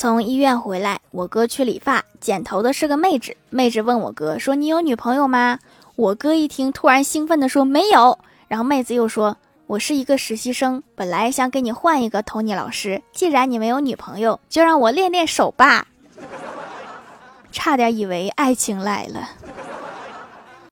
从医院回来，我哥去理发，剪头的是个妹子。妹子问我哥说：「你有女朋友吗？」我哥一听，突然兴奋地说：「没有。」然后妹子又说：「我是一个实习生，本来想给你换一个 Tony 老师。既然你没有女朋友，就让我练练手吧。」差点以为爱情来了。